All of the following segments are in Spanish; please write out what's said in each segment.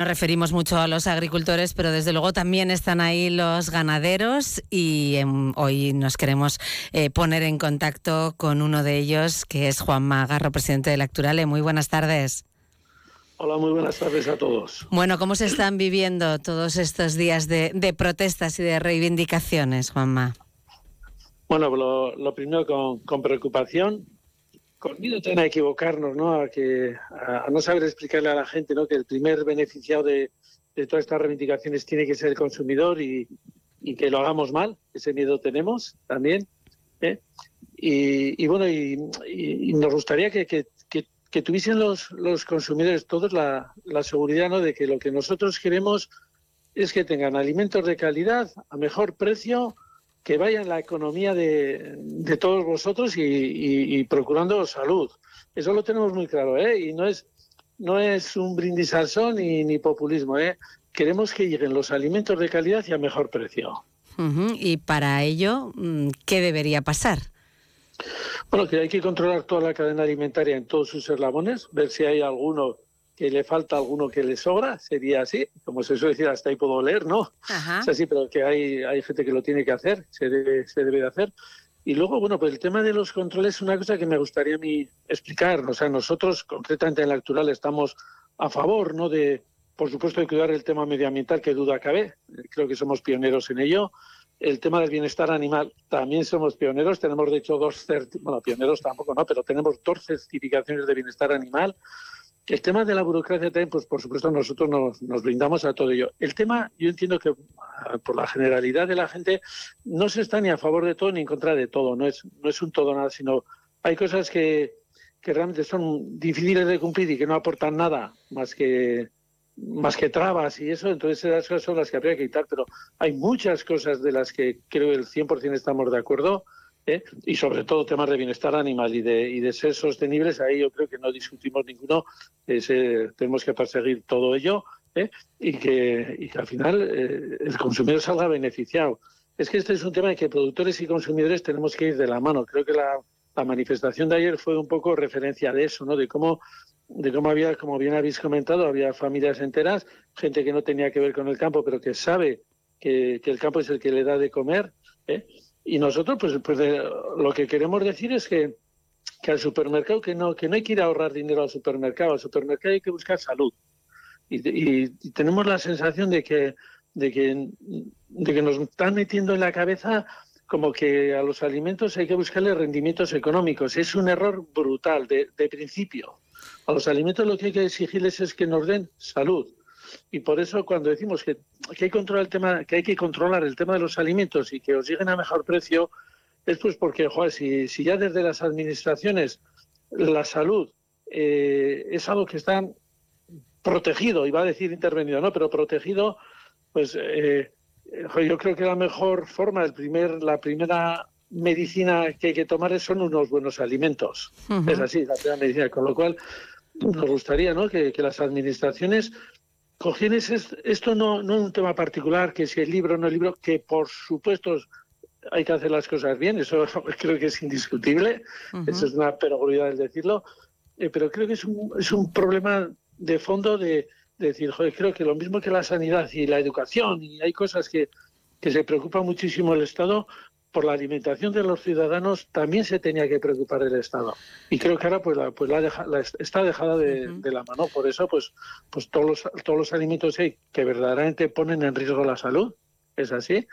Nos referimos mucho a los agricultores, pero desde luego también están ahí los ganaderos y em, hoy nos queremos eh, poner en contacto con uno de ellos, que es Juan Magarro, presidente de Lacturale. Muy buenas tardes. Hola, muy buenas tardes a todos. Bueno, ¿cómo se están viviendo todos estos días de, protestas y de reivindicaciones, Juanma? Bueno, lo, primero con preocupación, con miedo a equivocarnos, ¿no? A, que, a, no saber explicarle a la gente ¿no? que el primer beneficiado de, todas estas reivindicaciones tiene que ser el consumidor y, que lo hagamos mal, ese miedo tenemos también. ¿eh? Y, bueno, y, nos gustaría que, que, tuviesen los, los consumidores todos la, la seguridad ¿no? de que lo que nosotros queremos es que tengan alimentos de calidad a mejor precio que vaya en la economía de, de todos vosotros y, procurando salud. Eso lo tenemos muy claro, ¿eh? Y no es, no es un brindis al sol ni, ni populismo, ¿eh? Queremos que lleguen los alimentos de calidad y a mejor precio. Y para ello, mm, ¿qué debería pasar? Bueno, que hay que controlar toda la cadena alimentaria en todos sus eslabones, ver si hay alguno que le falta alguno que le sobra, sería así, como se suele decir, hasta ahí puedo leer, ¿no? Es así, pero que hay, hay gente que lo tiene que hacer, se debe, se debe de hacer. Y luego, bueno, pues el tema de los controles es una cosa que me gustaría a mí explicar. O sea, nosotros, concretamente en la actual, estamos a favor, ¿no? De, por supuesto, de cuidar el tema medioambiental, que duda cabe. Creo que somos pioneros en ello. El tema del bienestar animal, también somos pioneros. Tenemos, de hecho, dos, bueno, pioneros tampoco, ¿no? Pero tenemos dos certificaciones de bienestar animal. El tema de la burocracia también, pues por supuesto nosotros nos, brindamos a todo ello. El tema, yo entiendo que ah, por la generalidad de la gente no se está ni a favor de todo ni en contra de todo, no es, no es un todo nada, sino hay cosas que, que realmente son difíciles de cumplir y que no aportan nada más que más que trabas y eso, entonces esas cosas son las que habría que quitar, pero hay muchas cosas de las que creo el 100% estamos de acuerdo ¿eh? y sobre todo temas de bienestar animal y de, y de ser sostenibles, ahí yo creo que no discutimos ninguno, tenemos que perseguir todo ello ¿eh? y, que, y que al final eh, el consumidor salga beneficiado. Es que este es un tema de que productores y consumidores tenemos que ir de la mano. Creo que la, la manifestación de ayer fue un poco referencia de eso, ¿no? de cómo de cómo había, como bien habéis comentado, había familias enteras, gente que no tenía que ver con el campo, pero que sabe que, que el campo es el que le da de comer, ¿eh? Y nosotros, pues, pues lo que queremos decir es que, que al supermercado, que no, que no hay que ir a ahorrar dinero al supermercado, al supermercado hay que buscar salud. Y, tenemos la sensación de que, de, que, de que nos están metiendo en la cabeza como que a los alimentos hay que buscarle rendimientos económicos. Es un error brutal de, de principio. A los alimentos lo que hay que exigirles es que nos den salud y por eso cuando decimos que, que, hay, controlar el tema, que hay que controlar el tema de los alimentos y que os lleguen a mejor precio, es pues porque, joder, si, si ya desde las administraciones la salud eh, es algo que está protegido, iba a decir intervenido, ¿no? Pero protegido, pues eh, yo creo que la mejor forma, el primer, la primera medicina que hay que tomar son unos buenos alimentos. Es así, la primera medicina. Con lo cual, nos gustaría ¿no? que, que las administraciones Cogienes esto no, no es un tema particular, que si el libro o no el libro, que por supuesto hay que hacer las cosas bien, eso creo que es indiscutible, eso es una perogruidad el decirlo, eh, pero creo que es un, es un problema de fondo de, decir, joder, creo que lo mismo que la sanidad y la educación, y hay cosas que, que se preocupa muchísimo el Estado, por la alimentación de los ciudadanos también se tenía que preocupar el Estado. Y creo que ahora pues, la, pues la, está dejada de, la mano. Por eso pues, pues todos, los, todos los alimentos que verdaderamente ponen en riesgo la salud, es así.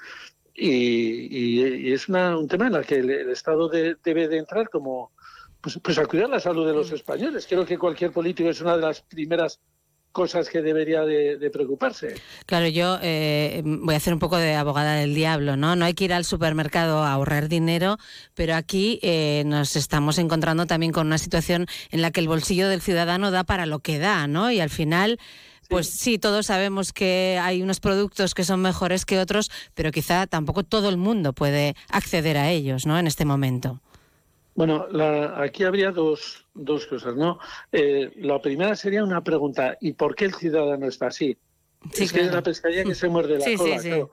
Y, es un tema en el que el, Estado debe de entrar como pues, pues a cuidar la salud de los españoles. Creo que cualquier político es una de las primeras cosas que debería de, preocuparse. Claro, yo eh, voy a hacer un poco de abogada del diablo, ¿no? No hay que ir al supermercado a ahorrar dinero, pero aquí eh, nos estamos encontrando también con una situación en la que el bolsillo del ciudadano da para lo que da, ¿no? Y al final... Pues sí, todos sabemos que hay unos productos que son mejores que otros, pero quizá tampoco todo el mundo puede acceder a ellos, ¿no? En este momento. Bueno, aquí habría dos, dos cosas, ¿no? Eh, la primera sería una pregunta, ¿y por qué el ciudadano está así? es que es una pescadilla que se muerde la cola.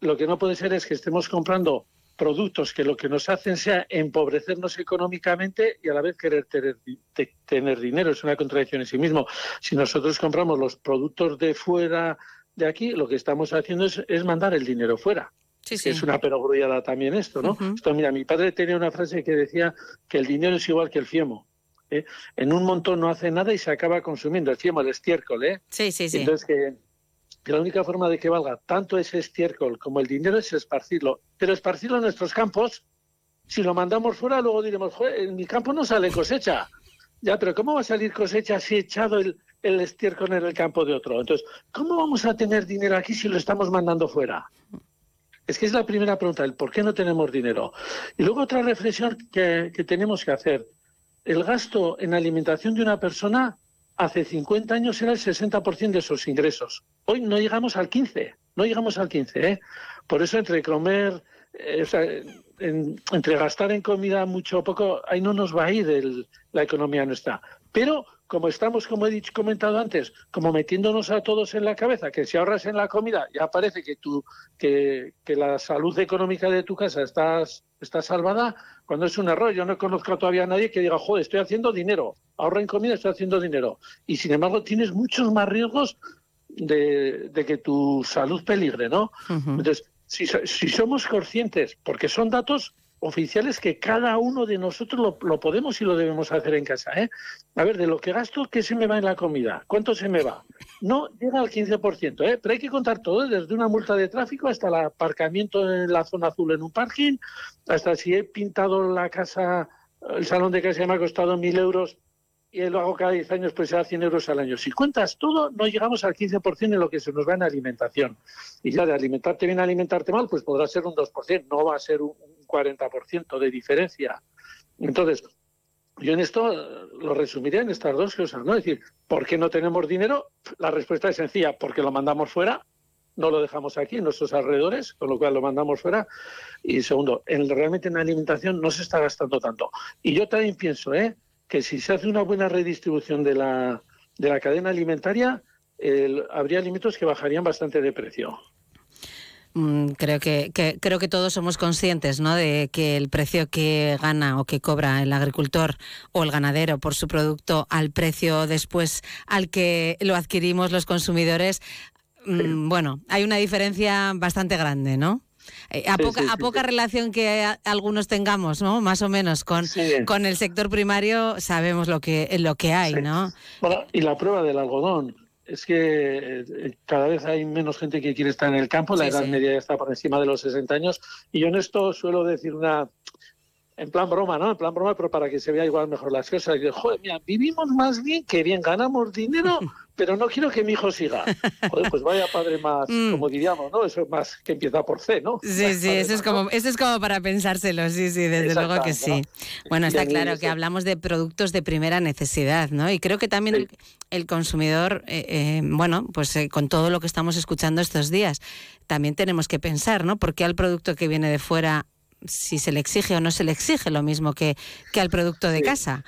lo, que no puede ser es que estemos comprando productos que lo que nos hacen sea empobrecernos económicamente y a la vez querer tener, tener dinero. Es una contradicción en sí mismo. Si nosotros compramos los productos de fuera de aquí, lo que estamos haciendo es, mandar el dinero fuera. Sí, sí. Es una perogrullada también esto, ¿no? Esto, mira, mi padre tenía una frase que decía que el dinero es igual que el fiemo. ¿eh? En un montón no hace nada y se acaba consumiendo el fiemo, el estiércol, ¿eh? Sí, sí, sí. Entonces que que la única forma de que valga tanto ese estiércol como el dinero es esparcirlo. Pero esparcirlo en nuestros campos, si lo mandamos fuera, luego diremos, en mi campo no sale cosecha. Ya, pero ¿cómo va a salir cosecha si he echado el, el estiércol en el campo de otro? Entonces, ¿cómo vamos a tener dinero aquí si lo estamos mandando fuera? Es que es la primera pregunta, el por qué no tenemos dinero. Y luego otra reflexión que, que tenemos que hacer. El gasto en alimentación de una persona hace 50 años era el 60% de sus ingresos. Hoy no llegamos al 15, no llegamos al 15. ¿eh? Por eso entre comer, eh, entre gastar en comida mucho o poco, ahí no nos va a ir la economía nuestra. Pero como estamos, como he dicho, comentado antes, como metiéndonos a todos en la cabeza, que si ahorras en la comida, ya parece que, tú, que, que la salud económica de tu casa estás, está salvada, cuando es un error. Yo no conozco todavía a nadie que diga, joder, estoy haciendo dinero, ahorro en comida, estoy haciendo dinero. Y sin embargo, tienes muchos más riesgos de, que tu salud peligre, ¿no? Entonces, si, si somos conscientes, porque son datos oficiales que cada uno de nosotros lo, podemos y lo debemos hacer en casa. ¿eh? A ver, de lo que gasto, ¿qué se me va en la comida? ¿Cuánto se me va? No llega al 15%, ¿eh? pero hay que contar todo, desde una multa de tráfico hasta el aparcamiento en la zona azul en un parking, hasta si he pintado la casa, el salón de casa me ha costado mil euros y lo hago cada 10 años, pues se da 100 euros al año. Si cuentas todo, no llegamos al 15% en lo que se nos va en alimentación. Y ya de alimentarte bien, alimentarte mal, pues podrá ser un 2%, no va a ser un 40% de diferencia. Entonces, yo en esto lo resumiría en estas dos cosas, ¿no? Es decir, ¿por qué no tenemos dinero? La respuesta es sencilla, porque lo mandamos fuera, no lo dejamos aquí en nuestros alrededores, con lo cual lo mandamos fuera. Y segundo, en, realmente en alimentación no se está gastando tanto. Y yo también pienso, ¿eh? que si se hace una buena redistribución de la, de la cadena alimentaria, habría alimentos que bajarían bastante de precio. Mm, creo que, creo que todos somos conscientes ¿no? de que el precio que gana o que cobra el agricultor o el ganadero por su producto al precio después al que lo adquirimos los consumidores, mm, bueno, hay una diferencia bastante grande, ¿no? Eh, a, poca, a poca relación que algunos tengamos, ¿no? Más o menos con, con el sector primario sabemos lo que lo que hay, ¿no? y la prueba del algodón es que eh, cada vez hay menos gente que quiere estar en el campo, la edad media ya está por encima de los 60 años, y yo en esto suelo decir una, en plan broma, ¿no? En plan broma, pero para que se vea igual mejor las cosas. Y joder, mira, vivimos más bien que bien, ganamos dinero, pero no quiero que mi hijo siga. Joder, pues vaya padre más, mm. como diríamos, ¿no? Eso es más que empieza por C, ¿no? Sí, sí, eso es, como, eso es como para pensárselo, sí, sí, desde luego que sí. Bueno, está claro que hablamos de productos de primera necesidad, ¿no? Y creo que también el, consumidor, eh, eh, bueno, pues eh, con todo lo que estamos escuchando estos días, también tenemos que pensar, ¿no? ¿Por qué al producto que viene de fuera si se le exige o no se le exige lo mismo que, que al producto de casa.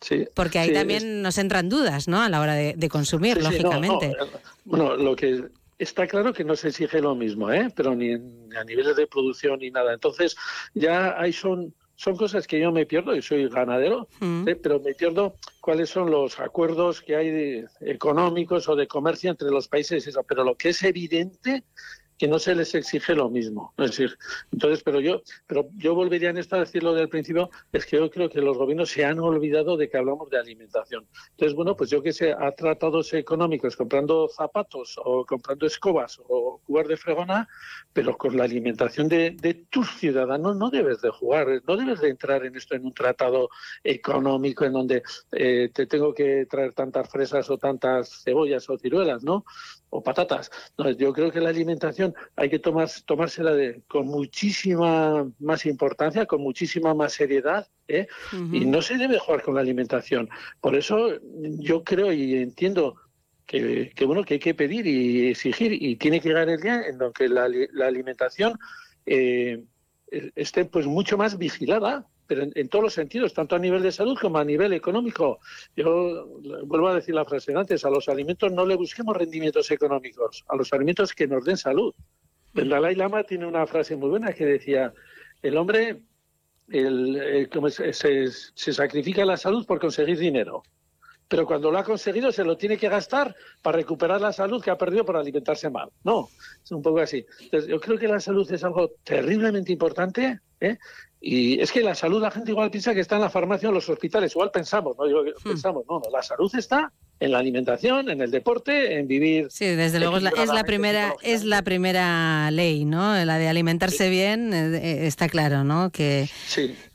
Sí, Porque ahí también nos entran dudas, ¿no? A la hora de, consumir, lógicamente. Eh, bueno, lo que está claro que no se exige lo mismo, ¿eh? Pero ni a niveles de producción ni nada. Entonces, ya ahí son son cosas que yo me pierdo, y soy ganadero, mm. ¿eh? pero me pierdo cuáles son los acuerdos que hay económicos o de comercio entre los países. Eso. Pero lo que es evidente que no se les exige lo mismo. Es decir, entonces, pero yo, pero yo volvería en esto a decirlo del principio, es que yo creo que los gobiernos se han olvidado de que hablamos de alimentación. Entonces, bueno, pues yo que sé, a tratados económicos comprando zapatos o comprando escobas o jugar de fregona, pero con la alimentación de, tus ciudadanos no debes de jugar, no debes de entrar en esto en un tratado económico en donde eh, te tengo que traer tantas fresas o tantas cebollas o ciruelas, ¿no? O patatas. No, yo creo que la alimentación hay que tomar, tomársela de, con muchísima más importancia, con muchísima más seriedad, ¿eh? y no se debe jugar con la alimentación. Por eso yo creo y entiendo que, bueno que hay que pedir y exigir y tiene que llegar el día en donde la, alimentación eh, esté pues mucho más vigilada pero en, todos los sentidos, tanto a nivel de salud como a nivel económico. Yo vuelvo a decir la frase antes, a los alimentos no le busquemos rendimientos económicos, a los alimentos que nos den salud. El Dalai Lama tiene una frase muy buena que decía el hombre el, se, se sacrifica la salud por conseguir dinero pero cuando lo ha conseguido se lo tiene que gastar para recuperar la salud que ha perdido por alimentarse mal. No, es un poco así. Entonces, yo creo que la salud es algo terriblemente importante. ¿eh? Y es que la salud, la gente igual piensa que está en la farmacia o en los hospitales. Igual pensamos, ¿no? Hmm. pensamos, no, no, la salud está en la alimentación, en el deporte, en vivir. Sí, desde luego es la, primera es la primera ley, ¿no? La de alimentarse bien eh, eh, está claro, ¿no? Que,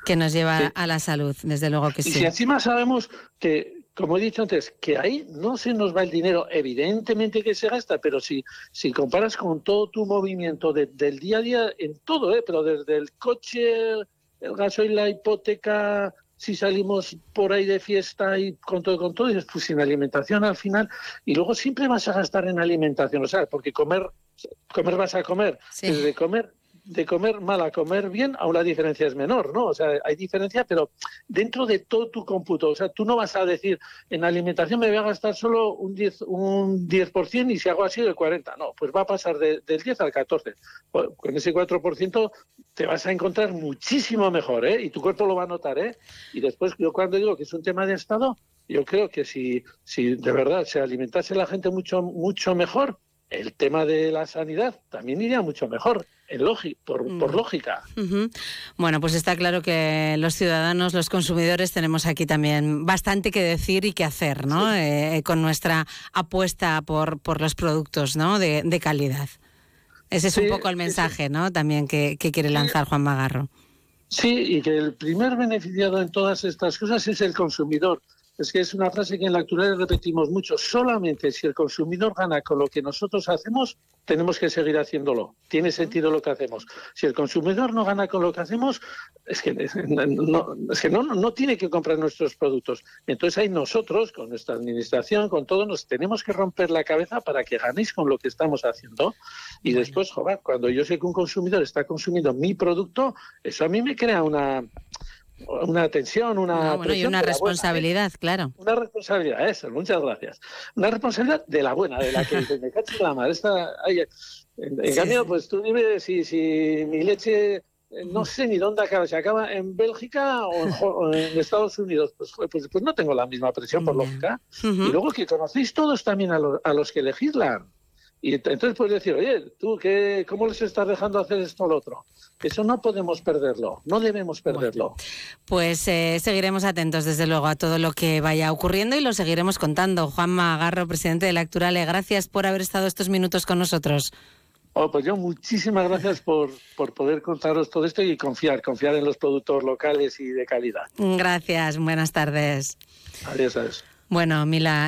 que nos lleva a la salud, desde luego que sí. Y si encima sabemos que como he dicho antes, que ahí no se nos va el dinero, evidentemente que se gasta, pero si, si comparas con todo tu movimiento del día a día, en todo, ¿eh? pero desde el coche, el gasoil, la hipoteca, si salimos por ahí de fiesta y con todo, con todo, y pues sin alimentación al final, y luego siempre vas a gastar en alimentación, o sea, porque comer, comer vas a comer, desde comer de comer mal a comer bien, aún la diferencia es menor, ¿no? O sea, hay diferencia, pero dentro de todo tu cómputo. O sea, tú no vas a decir, en alimentación me voy a gastar solo un 10%, un 10 y si hago así, el 40%. No, pues va a pasar del 10 al 14. con ese 4% te vas a encontrar muchísimo mejor, ¿eh? Y tu cuerpo lo va a notar, ¿eh? Y después, yo cuando digo que es un tema de Estado, yo creo que si, si de verdad se alimentase la gente mucho, mucho mejor, el tema de la sanidad también iría mucho mejor, en por, mm. lógica. Bueno, pues está claro que los ciudadanos, los consumidores, tenemos aquí también bastante que decir y que hacer, ¿no? Eh, con nuestra apuesta por, por los productos, ¿no? De, calidad. Ese es un poco el mensaje, ¿no? También que, que quiere lanzar Juan Magarro. Sí, y que el primer beneficiado en todas estas cosas es el consumidor es que es una frase que en la actualidad repetimos mucho. Solamente si el consumidor gana con lo que nosotros hacemos, tenemos que seguir haciéndolo. Tiene sentido lo que hacemos. Si el consumidor no gana con lo que hacemos, es que no, es que no, no tiene que comprar nuestros productos. Entonces ahí nosotros, con nuestra administración, con todo, nos tenemos que romper la cabeza para que ganéis con lo que estamos haciendo. Y después, joder, cuando yo sé que un consumidor está consumiendo mi producto, eso a mí me crea una una atención, una... Ah, y una ¿eh? responsabilidad, claro. Una responsabilidad, eso, muchas gracias. Una responsabilidad de la buena, de la que me cacho la madre. en, cambio, pues tú dime si, si mi leche eh, no sé ni dónde acaba, si acaba en Bélgica o en, Estados Unidos, pues, pues, pues, no tengo la misma presión por lógica. Y luego que conocéis todos también a, a los que legislan. Y entonces puedes decir, oye, tú, qué, ¿cómo les estás dejando hacer esto o lo otro? Eso no podemos perderlo, no debemos perderlo. pues eh, seguiremos atentos, desde luego, a todo lo que vaya ocurriendo y lo seguiremos contando. Juan Magarro, presidente de la Acturale, gracias por haber estado estos minutos con nosotros. Oh, pues yo muchísimas gracias por, por poder contaros todo esto y confiar, confiar en los productos locales y de calidad. Gracias, buenas tardes. Adiós, adiós. Bueno, Mila.